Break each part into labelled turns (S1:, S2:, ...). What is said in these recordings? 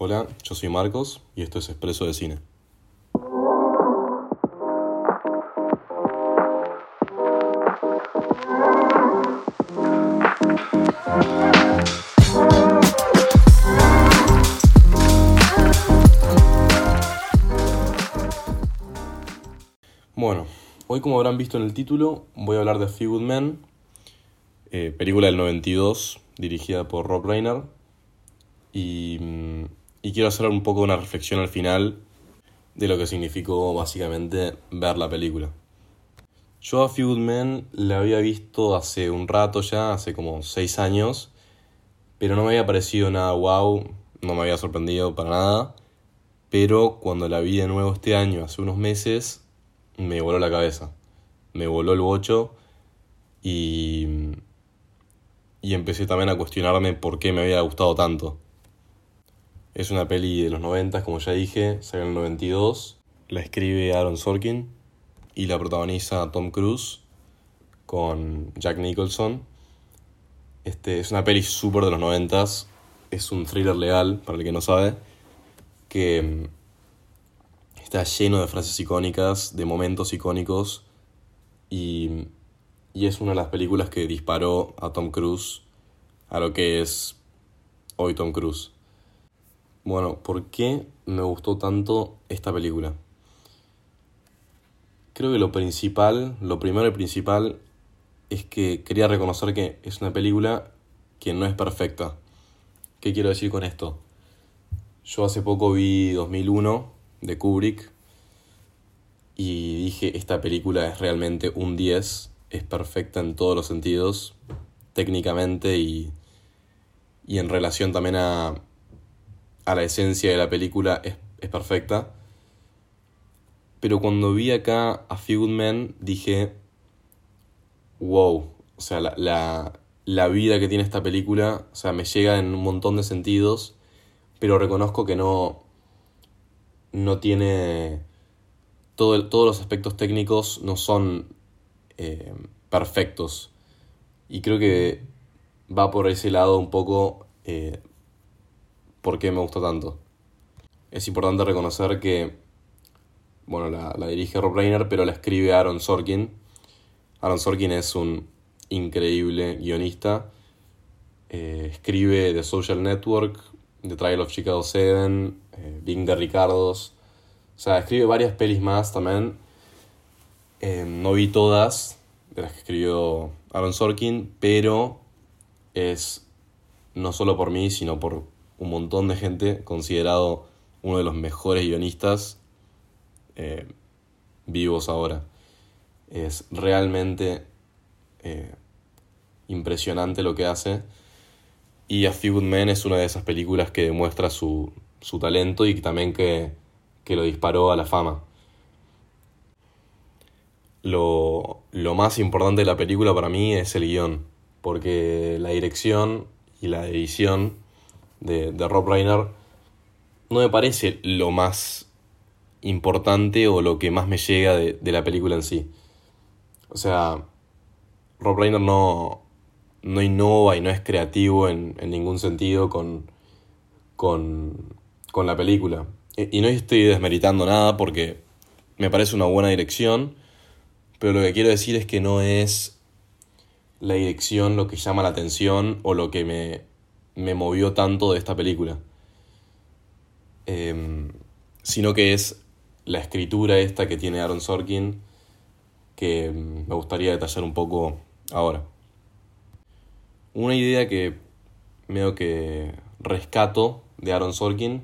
S1: Hola, yo soy Marcos y esto es Expreso de Cine. Bueno, hoy como habrán visto en el título, voy a hablar de Few Good Men, eh, película del 92, dirigida por Rob Reiner, y, mm, y quiero hacer un poco una reflexión al final de lo que significó básicamente ver la película. Yo a Few la había visto hace un rato ya, hace como 6 años, pero no me había parecido nada wow, no me había sorprendido para nada, pero cuando la vi de nuevo este año, hace unos meses, me voló la cabeza, me voló el bocho y, y empecé también a cuestionarme por qué me había gustado tanto. Es una peli de los 90, como ya dije, salió en el 92, la escribe Aaron Sorkin y la protagoniza Tom Cruise con Jack Nicholson. Este, es una peli súper de los 90, es un thriller legal, para el que no sabe, que está lleno de frases icónicas, de momentos icónicos y, y, es una de las películas que disparó a Tom Cruise a lo que es hoy Tom Cruise. Bueno, ¿por qué me gustó tanto esta película? Creo que lo principal, lo primero y principal es que quería reconocer que es una película que no es perfecta. ¿Qué quiero decir con esto? Yo hace poco vi 2001 de Kubrick y dije, esta película es realmente un 10, es perfecta en todos los sentidos, técnicamente y, y en relación también a, a la esencia de la película es, es, perfecta. Pero cuando vi acá a Few Men dije, wow, o sea, la, la, la vida que tiene esta película, o sea, me llega en un montón de sentidos, pero reconozco que no, no tiene... Todo, todos los aspectos técnicos no son eh, perfectos. Y creo que va por ese lado un poco eh, por qué me gusta tanto. Es importante reconocer que, bueno, la, la, dirige Rob Reiner, pero la escribe Aaron Sorkin. Aaron Sorkin es un increíble guionista. Eh, escribe The Social Network, The Trial of Chicago 7, eh, Bing de Ricardos. O sea, escribe varias pelis más también. Eh, no vi todas de las que escribió Aaron Sorkin, pero es no solo por mí, sino por un montón de gente considerado uno de los mejores guionistas eh, vivos ahora. Es realmente eh, impresionante lo que hace. Y A Few Good Men es una de esas películas que demuestra su, su talento y también que, que, lo disparó a la fama. Lo, lo, más importante de la película para mí es el guion, porque la dirección y la edición de, de Rob Reiner no me parece lo más importante o lo que más me llega de, de la película en sí. O sea, Rob Reiner no, no innova y no es creativo en, en ningún sentido con, con, con, la película. Y no estoy desmeritando nada porque me parece una buena dirección, pero lo que quiero decir es que no es la dirección lo que llama la atención o lo que me, me movió tanto de esta película. Eh, sino que es la escritura esta que tiene Aaron Sorkin que me gustaría detallar un poco ahora. Una idea que veo que rescato de Aaron Sorkin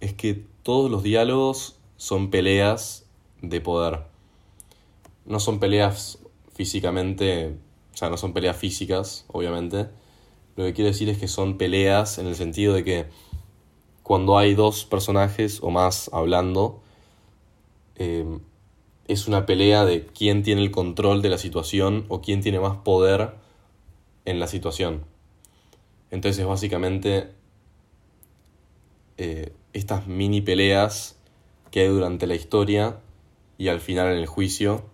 S1: es que todos los diálogos son peleas de poder. No son peleas físicamente, o sea, no son peleas físicas, obviamente. Lo que quiero decir es que son peleas en el sentido de que cuando hay dos personajes o más hablando, eh, es una pelea de quién tiene el control de la situación o quién tiene más poder en la situación. Entonces básicamente eh, estas mini peleas que hay durante la historia y al final en el juicio,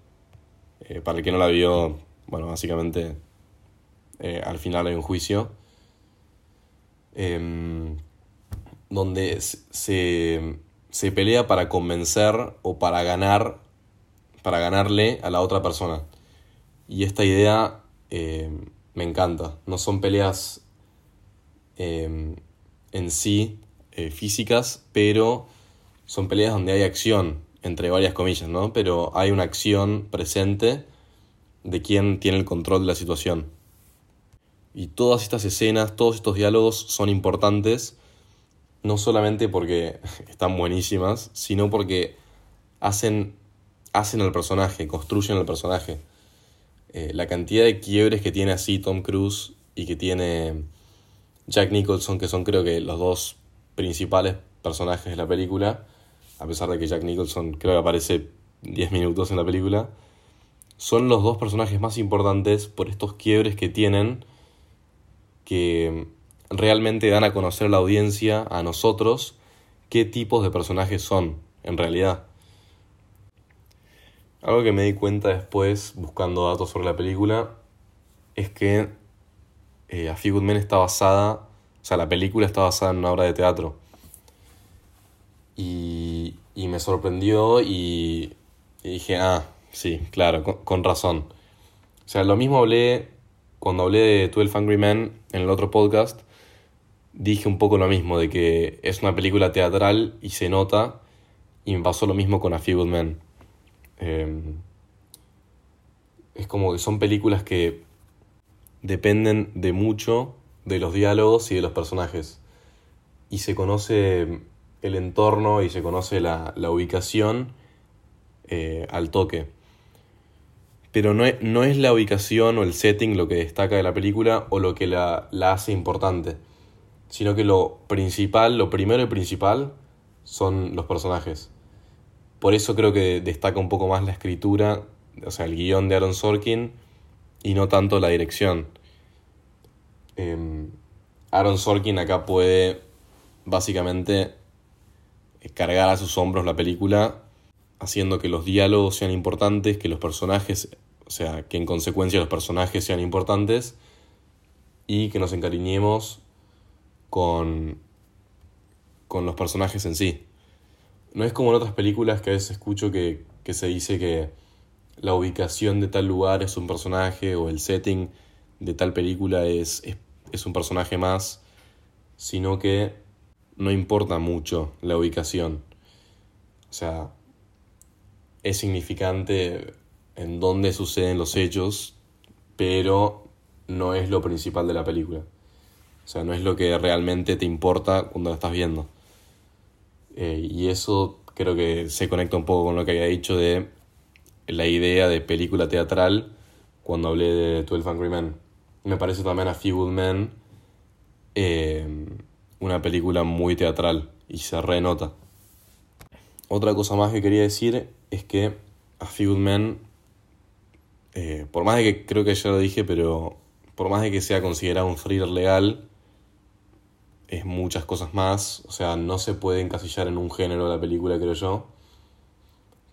S1: eh, para el que no la vio, bueno, básicamente eh, al final hay un juicio. Em, donde se, se pelea para convencer o para ganar, para ganarle a la otra persona. Y esta idea eh, me encanta. No son peleas eh, en sí eh, físicas, pero son peleas donde hay acción, entre varias comillas, ¿no? Pero hay una acción presente de quien tiene el control de la situación. Y todas estas escenas, todos estos diálogos son importantes, no solamente porque están buenísimas, sino porque hacen, hacen al personaje, construyen al personaje. Eh, la cantidad de quiebres que tiene así Tom Cruise y que tiene Jack Nicholson, que son creo que los dos principales personajes de la película, a pesar de que Jack Nicholson creo que aparece 10 minutos en la película, son los dos personajes más importantes por estos quiebres que tienen que realmente dan a conocer a la audiencia, a nosotros, qué tipos de personajes son en realidad. Algo que me di cuenta después, buscando datos sobre la película, es que eh, A Few está basada, o sea, la película está basada en una obra de teatro. Y, y me sorprendió y, dije, ah, sí, claro, con, razón. O sea, lo mismo hablé cuando hablé de 12 Angry Men en el otro podcast. Dije un poco lo mismo, de que es una película teatral y se nota. Y me pasó lo mismo con A Few Good Men. Em, es como que son películas que dependen de mucho de los diálogos y de los personajes. Y se conoce el entorno y se conoce la, ubicación eh, al toque. Pero no es, no es, la ubicación o el setting lo que destaca de la película o lo que la, la hace importante, sino que lo principal, lo primero y principal son los personajes. Por eso creo que destaca un poco más la escritura, o sea, el guion de Aaron Sorkin y no tanto la dirección. Em, Aaron Sorkin acá puede básicamente cargar a sus hombros la película, haciendo que los diálogos sean importantes, que los personajes, sea, que en consecuencia los personajes sean importantes y que nos encariñemos con, con los personajes en sí. No es como en otras películas que a veces escucho que, que se dice que la ubicación de tal lugar es un personaje o el setting de tal película es, es, un personaje más, sino que no importa mucho la ubicación. O sea, es significante en dónde suceden los hechos, pero no es lo principal de la película. O sea, no es lo que realmente te importa cuando la estás viendo. Eh, y eso creo que se conecta un poco con lo que había dicho de la idea de película teatral cuando hablé de 12 Angry Men. Me parece también a Few Men eh, una película muy teatral y se renota. Otra cosa más que quería decir es que A Few Men, eh, por más de que creo que ya lo dije, pero por más de que sea considerado un thriller legal, es muchas cosas más. O sea, no se puede encasillar en un género la película, creo yo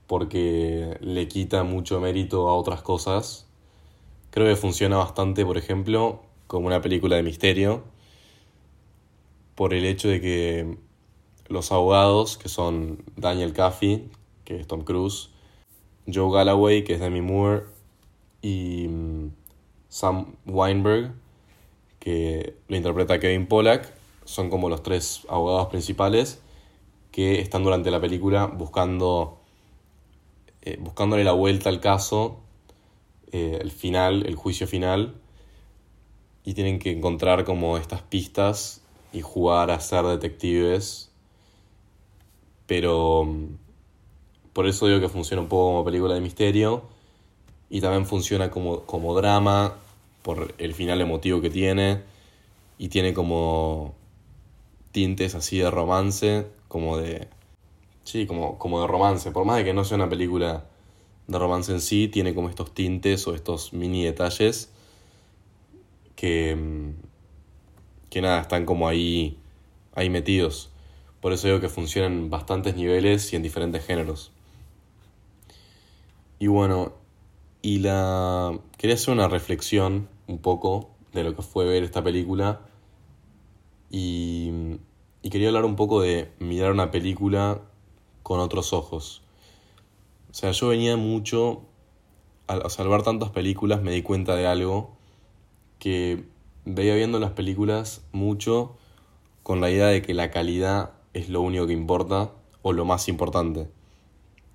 S1: porque le quita mucho mérito a otras cosas. Creo que funciona bastante, por ejemplo, como una película de misterio, por el hecho de que los abogados, que son Daniel Caffey, que es Tom Cruise, Joe Galloway, que es Demi Moore, y mm, Sam Weinberg, que lo interpreta Kevin Pollack, son como los tres abogados principales que están durante la película buscando eh, buscándole la vuelta al caso, eh, el final, el juicio final, y tienen que encontrar como estas pistas y jugar a ser detectives, pero mm, por eso digo que funciona un poco como película de misterio y también funciona como, como drama por el final emotivo que tiene y tiene como tintes así de romance, como de Sí, como, como de romance. Por más de que no sea una película de romance en sí, tiene como estos tintes o estos mini detalles que, mm, que nada, están como ahí, ahí metidos. Por eso digo que funcionan en bastantes niveles y en diferentes géneros. Y bueno, y la quería hacer una reflexión un poco de lo que fue ver esta película y, y quería hablar un poco de mirar una película con otros ojos. O sea, yo venía mucho, al salvar tantas películas me di cuenta de algo que veía viendo las películas mucho con la idea de que la calidad es lo único que importa o lo más importante.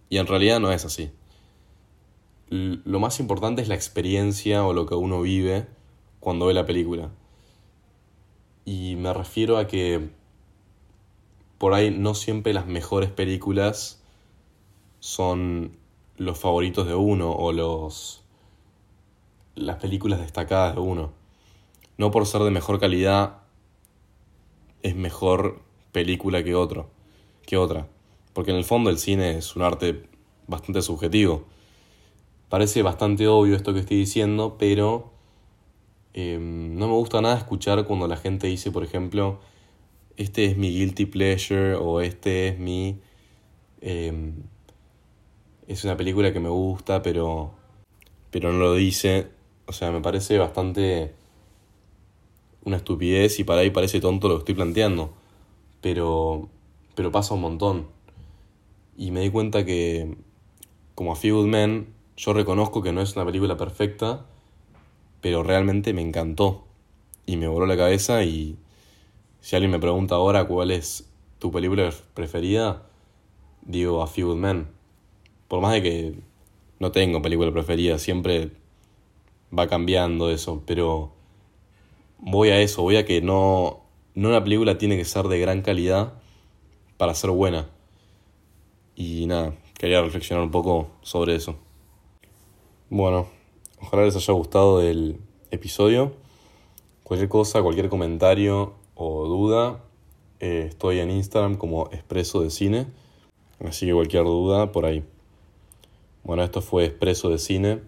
S1: Y en realidad no es así. Lo más importante es la experiencia o lo que uno vive cuando ve la película. Y me refiero a que por ahí no siempre las mejores películas son los favoritos de uno o los las películas destacadas de uno. No por ser de mejor calidad es mejor película que otro, que otra, porque en el fondo el cine es un arte bastante subjetivo. Parece bastante obvio esto que estoy diciendo, pero em, no me gusta nada escuchar cuando la gente dice, por ejemplo, este es mi guilty pleasure o este es mi... Em, es una película que me gusta, pero, pero no lo dice. O sea, me parece bastante una estupidez y para ahí parece tonto lo que estoy planteando. Pero, pero pasa un montón. Y me di cuenta que, como a Few Good Men, yo reconozco que no es una película perfecta, pero realmente me encantó. Y me voló la cabeza y si alguien me pregunta ahora cuál es tu película preferida, digo A Few Good Men. Por más de que no tengo película preferida, siempre va cambiando eso, pero voy a eso, voy a que no, no una película tiene que ser de gran calidad para ser buena. Y nada, quería reflexionar un poco sobre eso. Bueno, ojalá les haya gustado el episodio. Cualquier cosa, cualquier comentario o duda, eh, estoy en Instagram como Expreso de Cine. Así que cualquier duda por ahí. Bueno, esto fue Expreso de Cine.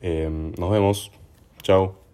S1: Eh, nos vemos. Chao.